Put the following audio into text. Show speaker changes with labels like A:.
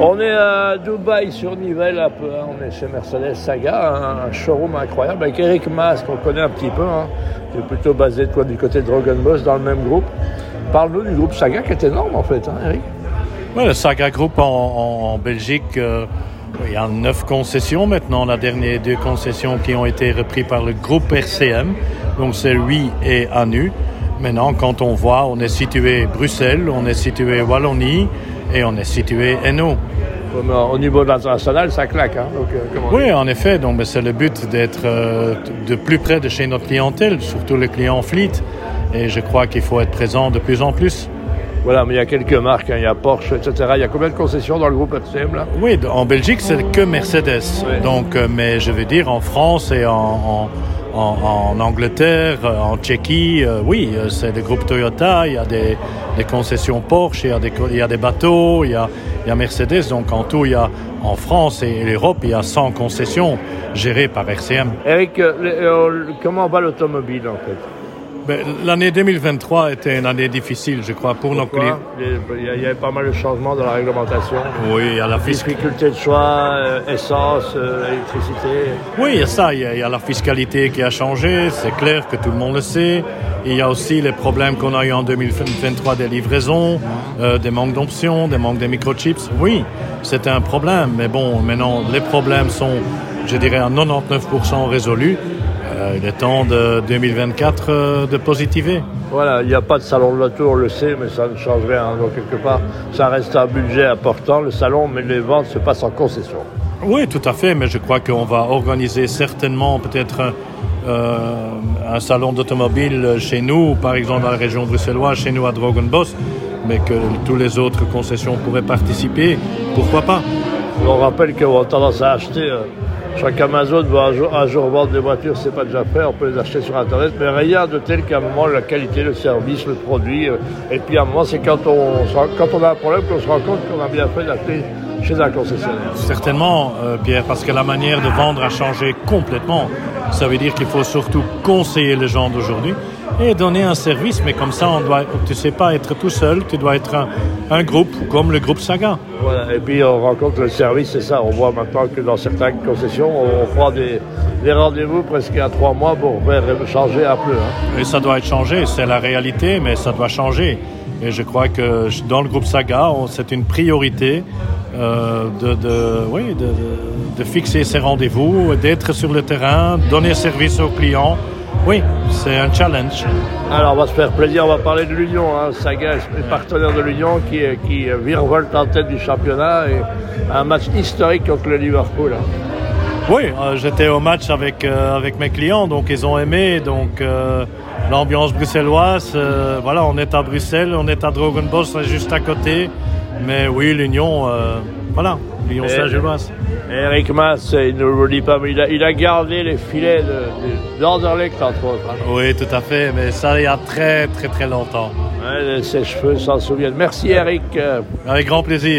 A: On est à Dubaï sur Nivelle, un peu, hein. on est chez Mercedes Saga, un showroom incroyable avec Eric Mas qu'on connaît un petit peu, hein, qui plutôt basé toi, du côté de Dragon Boss dans le même groupe. Parle-nous du groupe Saga qui est énorme en fait, hein, Eric.
B: Ouais, le Saga Group en, en Belgique, euh, il y a neuf concessions maintenant. La dernière deux concessions qui ont été reprises par le groupe RCM, donc c'est lui et Anu. Maintenant, quand on voit, on est situé Bruxelles, on est situé Wallonie et on est situé Hainaut.
A: Au niveau de l'international, ça claque. Hein? Donc, euh,
B: oui, en effet. Donc, c'est le but d'être euh, de plus près de chez notre clientèle, surtout le client fleet. Et je crois qu'il faut être présent de plus en plus.
A: Voilà, mais il y a quelques marques, hein. il y a Porsche, etc. Il y a combien de concessions dans le groupe FCM là?
B: Oui, en Belgique, c'est que Mercedes. Donc, euh, mais je veux dire, en France et en, en, en Angleterre, en Tchéquie, euh, oui, euh, c'est des groupes Toyota, il y a des, des concessions Porsche, il y, a des, il y a des bateaux, il y a, il y a Mercedes. Donc, en tout, il y a en France et l'Europe, il y a 100 concessions gérées par RCM.
A: Eric, comment va l'automobile en fait?
B: L'année 2023 était une année difficile, je crois, pour nos clients.
A: Il y avait pas mal de changements dans la réglementation.
B: Oui, il y a la
A: difficulté de choix, euh, essence, euh, électricité.
B: Oui, il y a ça. Il y a, la fiscalité qui a changé. C'est clair que tout le monde le sait. Il y a aussi les problèmes qu'on a eu en 2023 des livraisons, euh, des manques d'options, des manques de microchips. Oui, c'était un problème. Mais bon, maintenant, les problèmes sont, je dirais, à 99% résolus. Euh, il est temps de 2024 euh, de positiver.
A: Voilà, il n'y a pas de salon de l'auto, on le sait, mais ça ne change rien. Donc, quelque part, ça reste un budget important, le salon, mais les ventes se passent en concession.
B: Oui, tout à fait, mais je crois qu'on va organiser certainement peut-être euh, un salon d'automobile chez nous, par exemple dans la région bruxelloise, chez nous à Drogon Boss, mais que tous les autres concessions pourraient participer. Pourquoi pas?
A: On rappelle qu'on a tendance à acheter chaque Amazon va un jour, vendre des voitures, c'est pas déjà fait, on peut les acheter sur Internet, mais rien de tel qu'à un moment la qualité, le service, le produit. Euh, et puis à un moment, c'est quand on, quand on a un problème qu'on se rend compte qu'on a bien fait d'acheter chez un concessionnaire.
B: Certainement, euh, Pierre, parce que la manière de vendre a changé complètement. Ça veut dire qu'il faut surtout conseiller les gens d'aujourd'hui et donner un service, mais comme ça, on doit, tu ne sais pas être tout seul, tu dois être un, un, groupe comme le groupe Saga.
A: Voilà, et puis on rencontre le service, c'est ça. On voit maintenant que dans certaines concessions, on prend des, des rendez-vous presque à trois mois pour faire changer un peu. Hein.
B: Et ça doit être changé, c'est la réalité, mais ça doit changer. Et je crois que dans le groupe Saga, c'est une priorité euh, de, de, oui, de, de, fixer ses rendez-vous, d'être sur le terrain, donner service aux clients. Oui, c'est un challenge.
A: Alors, on va se faire plaisir, on va parler de l'Union. Hein. Saga est partenaire de l'Union qui, qui virevolte en tête du championnat et un match historique contre le Liverpool. Hein.
B: Oui, euh, j'étais au match avec, euh, avec mes clients, donc ils ont aimé. Donc, euh, l'ambiance bruxelloise, voilà, on est à Bruxelles, on est à Drogenbos, juste à côté. Mais oui, l'Union, euh, voilà, l'Union Saint-Gilloise.
A: Eric Mas, il ne le dit pas, mais il a, il a gardé les filets d'Anderlecht, entre autres. Hein.
B: Oui, tout à fait, mais ça, il y a très, très, très longtemps.
A: Ouais, ses cheveux s'en souviennent. Merci, Eric.
B: Avec grand plaisir.